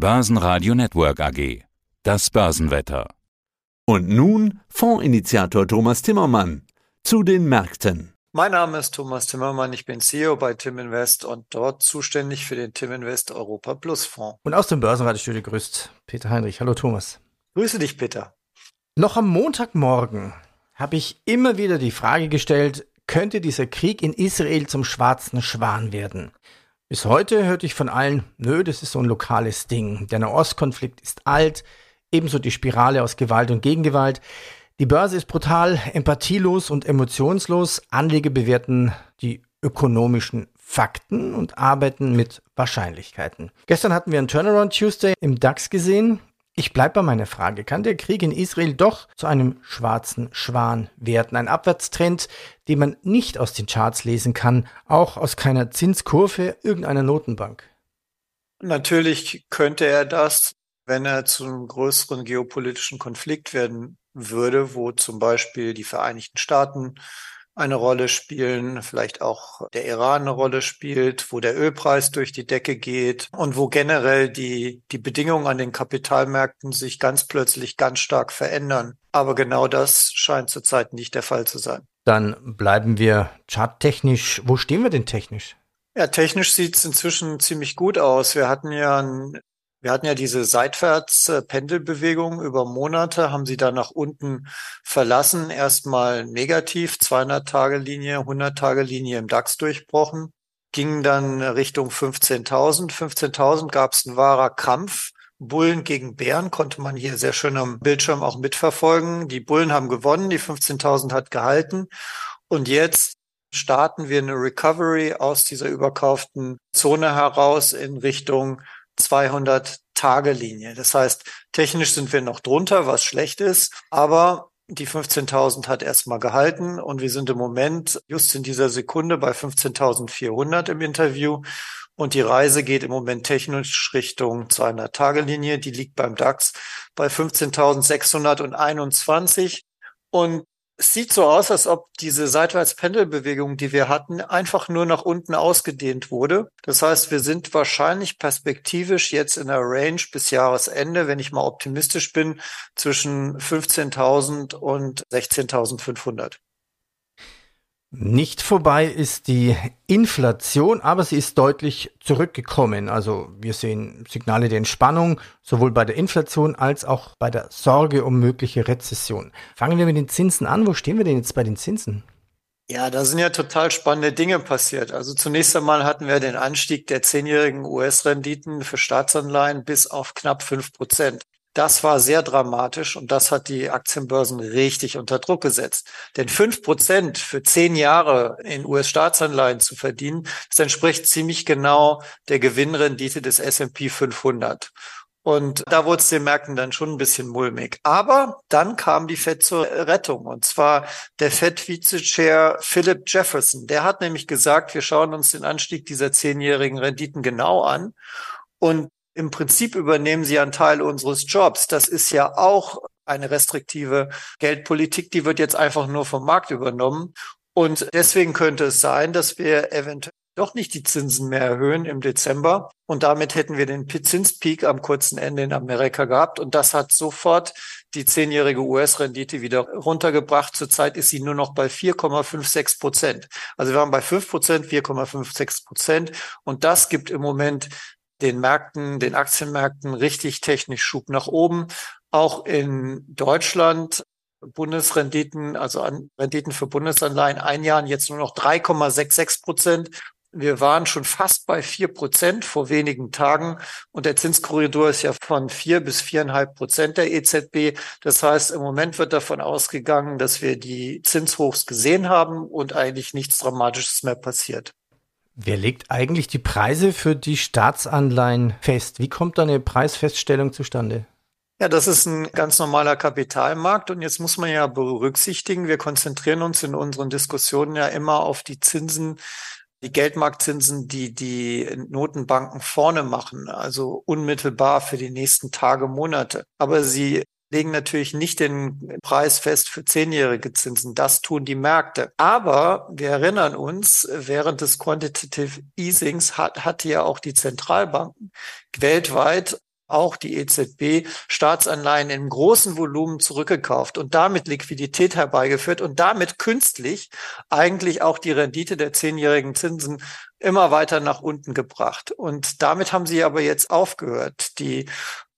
Börsenradio Network AG. Das Börsenwetter. Und nun Fondsinitiator Thomas Timmermann zu den Märkten. Mein Name ist Thomas Timmermann, ich bin CEO bei Tim Invest und dort zuständig für den Tim Invest Europa Plus Fonds. Und aus dem Börsenradiostudio grüßt Peter Heinrich. Hallo Thomas. Grüße dich, Peter. Noch am Montagmorgen habe ich immer wieder die Frage gestellt, könnte dieser Krieg in Israel zum schwarzen Schwan werden? Bis heute hörte ich von allen, nö, das ist so ein lokales Ding. Der Nahostkonflikt ist alt, ebenso die Spirale aus Gewalt und Gegengewalt. Die Börse ist brutal, empathielos und emotionslos. Anleger bewerten die ökonomischen Fakten und arbeiten mit Wahrscheinlichkeiten. Gestern hatten wir einen Turnaround Tuesday im DAX gesehen. Ich bleibe bei meiner Frage. Kann der Krieg in Israel doch zu einem schwarzen Schwan werden? Ein Abwärtstrend, den man nicht aus den Charts lesen kann, auch aus keiner Zinskurve irgendeiner Notenbank. Natürlich könnte er das, wenn er zu einem größeren geopolitischen Konflikt werden würde, wo zum Beispiel die Vereinigten Staaten eine Rolle spielen, vielleicht auch der Iran eine Rolle spielt, wo der Ölpreis durch die Decke geht und wo generell die, die Bedingungen an den Kapitalmärkten sich ganz plötzlich ganz stark verändern. Aber genau das scheint zurzeit nicht der Fall zu sein. Dann bleiben wir charttechnisch. Wo stehen wir denn technisch? Ja, technisch sieht es inzwischen ziemlich gut aus. Wir hatten ja ein wir hatten ja diese Seitwärts-Pendelbewegung über Monate, haben sie dann nach unten verlassen. Erstmal negativ, 200-Tage-Linie, 100-Tage-Linie im DAX durchbrochen, gingen dann Richtung 15.000. 15.000 gab es ein wahrer Krampf. Bullen gegen Bären konnte man hier sehr schön am Bildschirm auch mitverfolgen. Die Bullen haben gewonnen, die 15.000 hat gehalten. Und jetzt starten wir eine Recovery aus dieser überkauften Zone heraus in Richtung 200-Tage-Linie. Das heißt, technisch sind wir noch drunter, was schlecht ist, aber die 15.000 hat erstmal gehalten und wir sind im Moment just in dieser Sekunde bei 15.400 im Interview und die Reise geht im Moment technisch Richtung 200-Tage-Linie. Die liegt beim DAX bei 15.621 und es sieht so aus, als ob diese Seitwärtspendelbewegung, die wir hatten, einfach nur nach unten ausgedehnt wurde. Das heißt, wir sind wahrscheinlich perspektivisch jetzt in der Range bis Jahresende, wenn ich mal optimistisch bin, zwischen 15.000 und 16.500. Nicht vorbei ist die Inflation, aber sie ist deutlich zurückgekommen. Also wir sehen Signale der Entspannung, sowohl bei der Inflation als auch bei der Sorge um mögliche Rezession. Fangen wir mit den Zinsen an. Wo stehen wir denn jetzt bei den Zinsen? Ja, da sind ja total spannende Dinge passiert. Also zunächst einmal hatten wir den Anstieg der zehnjährigen US-Renditen für Staatsanleihen bis auf knapp fünf Prozent. Das war sehr dramatisch und das hat die Aktienbörsen richtig unter Druck gesetzt. Denn fünf Prozent für zehn Jahre in US-Staatsanleihen zu verdienen, das entspricht ziemlich genau der Gewinnrendite des S&P 500. Und da wurde es den Märkten dann schon ein bisschen mulmig. Aber dann kam die Fed zur Rettung. Und zwar der Fed-Vize-Chair Philip Jefferson. Der hat nämlich gesagt, wir schauen uns den Anstieg dieser zehnjährigen Renditen genau an. Und im Prinzip übernehmen sie einen Teil unseres Jobs. Das ist ja auch eine restriktive Geldpolitik, die wird jetzt einfach nur vom Markt übernommen. Und deswegen könnte es sein, dass wir eventuell doch nicht die Zinsen mehr erhöhen im Dezember. Und damit hätten wir den Zinspeak am kurzen Ende in Amerika gehabt. Und das hat sofort die zehnjährige US-Rendite wieder runtergebracht. Zurzeit ist sie nur noch bei 4,56 Prozent. Also wir waren bei 5 Prozent, 4,56 Prozent. Und das gibt im Moment den Märkten, den Aktienmärkten richtig technisch Schub nach oben. Auch in Deutschland Bundesrenditen, also an Renditen für Bundesanleihen ein Jahr jetzt nur noch 3,66 Prozent. Wir waren schon fast bei vier Prozent vor wenigen Tagen und der Zinskorridor ist ja von vier bis viereinhalb Prozent der EZB. Das heißt, im Moment wird davon ausgegangen, dass wir die Zinshochs gesehen haben und eigentlich nichts Dramatisches mehr passiert. Wer legt eigentlich die Preise für die Staatsanleihen fest? Wie kommt da eine Preisfeststellung zustande? Ja, das ist ein ganz normaler Kapitalmarkt und jetzt muss man ja berücksichtigen, wir konzentrieren uns in unseren Diskussionen ja immer auf die Zinsen, die Geldmarktzinsen, die die Notenbanken vorne machen, also unmittelbar für die nächsten Tage, Monate. Aber sie legen natürlich nicht den Preis fest für zehnjährige Zinsen. Das tun die Märkte. Aber wir erinnern uns, während des Quantitative Easings hat, hatte ja auch die Zentralbanken weltweit auch die EZB Staatsanleihen in großen Volumen zurückgekauft und damit Liquidität herbeigeführt und damit künstlich eigentlich auch die Rendite der zehnjährigen Zinsen immer weiter nach unten gebracht. Und damit haben sie aber jetzt aufgehört. Die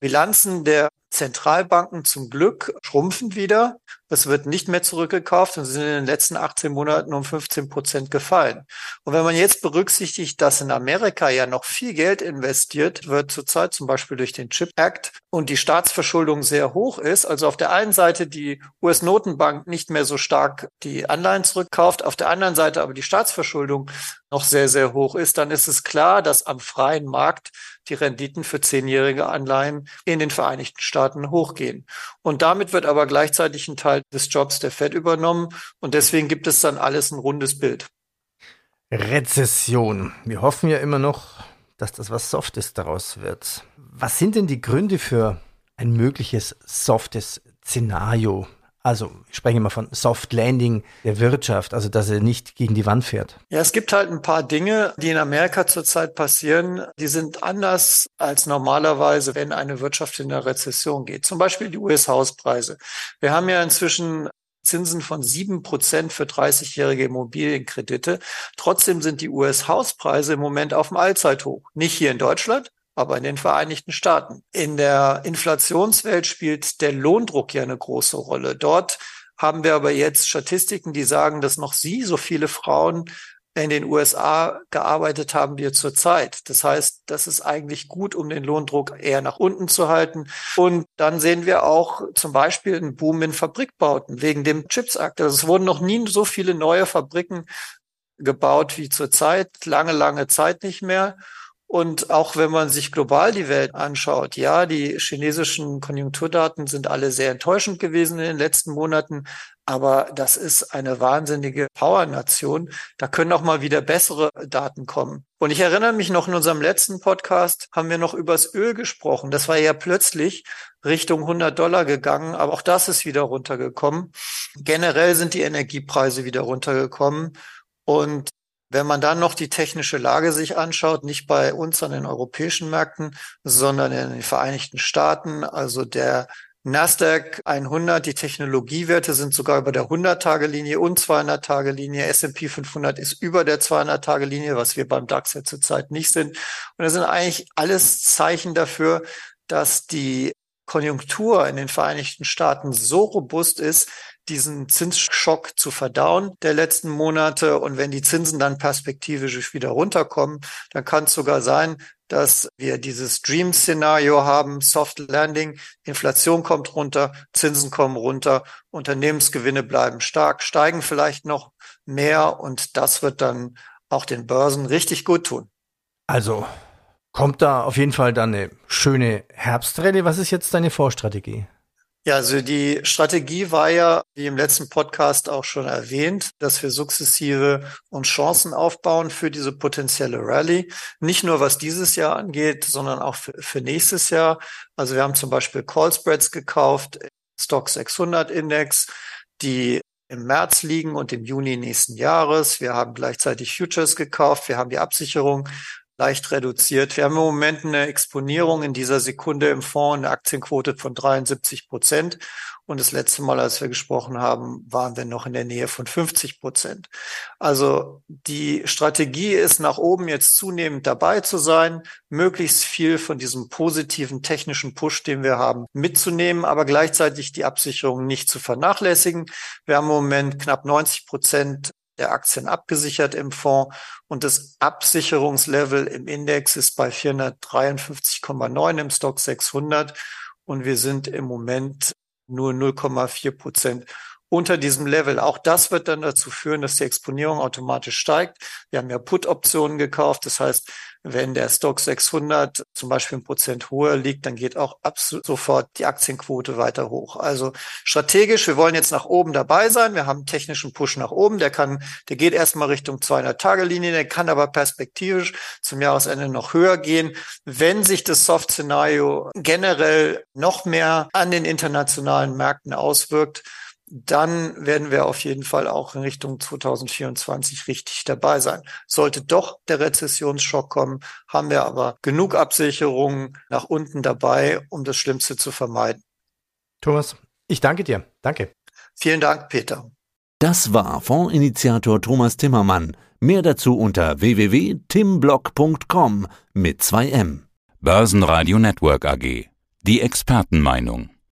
Bilanzen der Zentralbanken zum Glück schrumpfen wieder. Es wird nicht mehr zurückgekauft und sind in den letzten 18 Monaten um 15 Prozent gefallen. Und wenn man jetzt berücksichtigt, dass in Amerika ja noch viel Geld investiert wird zurzeit, zum Beispiel durch den Chip Act und die Staatsverschuldung sehr hoch ist, also auf der einen Seite die US-Notenbank nicht mehr so stark die Anleihen zurückkauft, auf der anderen Seite aber die Staatsverschuldung noch sehr, sehr hoch ist, dann ist es klar, dass am freien Markt die Renditen für zehnjährige Anleihen in den Vereinigten Staaten hochgehen. Und damit wird aber gleichzeitig ein Teil des Jobs der Fed übernommen. Und deswegen gibt es dann alles ein rundes Bild. Rezession. Wir hoffen ja immer noch, dass das was Softes daraus wird. Was sind denn die Gründe für ein mögliches softes Szenario? Also ich spreche immer von Soft Landing der Wirtschaft, also dass er nicht gegen die Wand fährt. Ja, es gibt halt ein paar Dinge, die in Amerika zurzeit passieren, die sind anders als normalerweise, wenn eine Wirtschaft in der Rezession geht. Zum Beispiel die US-Hauspreise. Wir haben ja inzwischen Zinsen von sieben Prozent für 30-jährige Immobilienkredite. Trotzdem sind die US-Hauspreise im Moment auf dem Allzeithoch. Nicht hier in Deutschland, aber in den Vereinigten Staaten. In der Inflationswelt spielt der Lohndruck ja eine große Rolle. Dort haben wir aber jetzt Statistiken, die sagen, dass noch sie so viele Frauen in den USA gearbeitet haben wie zurzeit. Das heißt, das ist eigentlich gut, um den Lohndruck eher nach unten zu halten. Und dann sehen wir auch zum Beispiel einen Boom in Fabrikbauten wegen dem Chips Act. Also es wurden noch nie so viele neue Fabriken gebaut wie zurzeit, lange, lange Zeit nicht mehr. Und auch wenn man sich global die Welt anschaut, ja, die chinesischen Konjunkturdaten sind alle sehr enttäuschend gewesen in den letzten Monaten, aber das ist eine wahnsinnige Powernation. Da können auch mal wieder bessere Daten kommen. Und ich erinnere mich noch in unserem letzten Podcast haben wir noch übers Öl gesprochen. Das war ja plötzlich Richtung 100 Dollar gegangen, aber auch das ist wieder runtergekommen. Generell sind die Energiepreise wieder runtergekommen. Und wenn man dann noch die technische Lage sich anschaut, nicht bei uns an den europäischen Märkten, sondern in den Vereinigten Staaten, also der Nasdaq 100, die Technologiewerte sind sogar über der 100-Tage-Linie und 200-Tage-Linie. S&P 500 ist über der 200-Tage-Linie, was wir beim DAX ja zurzeit nicht sind. Und das sind eigentlich alles Zeichen dafür, dass die Konjunktur in den Vereinigten Staaten so robust ist, diesen Zinsschock zu verdauen der letzten Monate. Und wenn die Zinsen dann perspektivisch wieder runterkommen, dann kann es sogar sein, dass wir dieses Dream-Szenario haben, Soft Landing, Inflation kommt runter, Zinsen kommen runter, Unternehmensgewinne bleiben stark, steigen vielleicht noch mehr und das wird dann auch den Börsen richtig gut tun. Also kommt da auf jeden Fall dann eine schöne Herbstrallye. Was ist jetzt deine Vorstrategie? Ja, also die Strategie war ja, wie im letzten Podcast auch schon erwähnt, dass wir sukzessive uns Chancen aufbauen für diese potenzielle Rallye. Nicht nur was dieses Jahr angeht, sondern auch für, für nächstes Jahr. Also wir haben zum Beispiel Call Spreads gekauft, Stock 600 Index, die im März liegen und im Juni nächsten Jahres. Wir haben gleichzeitig Futures gekauft. Wir haben die Absicherung leicht reduziert. Wir haben im Moment eine Exponierung in dieser Sekunde im Fonds, eine Aktienquote von 73 Prozent. Und das letzte Mal, als wir gesprochen haben, waren wir noch in der Nähe von 50 Prozent. Also die Strategie ist, nach oben jetzt zunehmend dabei zu sein, möglichst viel von diesem positiven technischen Push, den wir haben, mitzunehmen, aber gleichzeitig die Absicherung nicht zu vernachlässigen. Wir haben im Moment knapp 90 Prozent der Aktien abgesichert im Fonds. Und das Absicherungslevel im Index ist bei 453,9 im Stock 600 und wir sind im Moment nur 0,4 Prozent unter diesem Level. Auch das wird dann dazu führen, dass die Exponierung automatisch steigt. Wir haben ja Put-Optionen gekauft. Das heißt, wenn der Stock 600 zum Beispiel ein Prozent höher liegt, dann geht auch absolut sofort die Aktienquote weiter hoch. Also strategisch, wir wollen jetzt nach oben dabei sein. Wir haben einen technischen Push nach oben. Der kann, der geht erstmal Richtung 200-Tage-Linie. Der kann aber perspektivisch zum Jahresende noch höher gehen. Wenn sich das Soft-Szenario generell noch mehr an den internationalen Märkten auswirkt, dann werden wir auf jeden Fall auch in Richtung 2024 richtig dabei sein. Sollte doch der Rezessionsschock kommen, haben wir aber genug Absicherungen nach unten dabei, um das Schlimmste zu vermeiden. Thomas, ich danke dir. Danke. Vielen Dank, Peter. Das war Fondsinitiator Thomas Timmermann. Mehr dazu unter www.timblock.com mit 2M. Börsenradio Network AG. Die Expertenmeinung.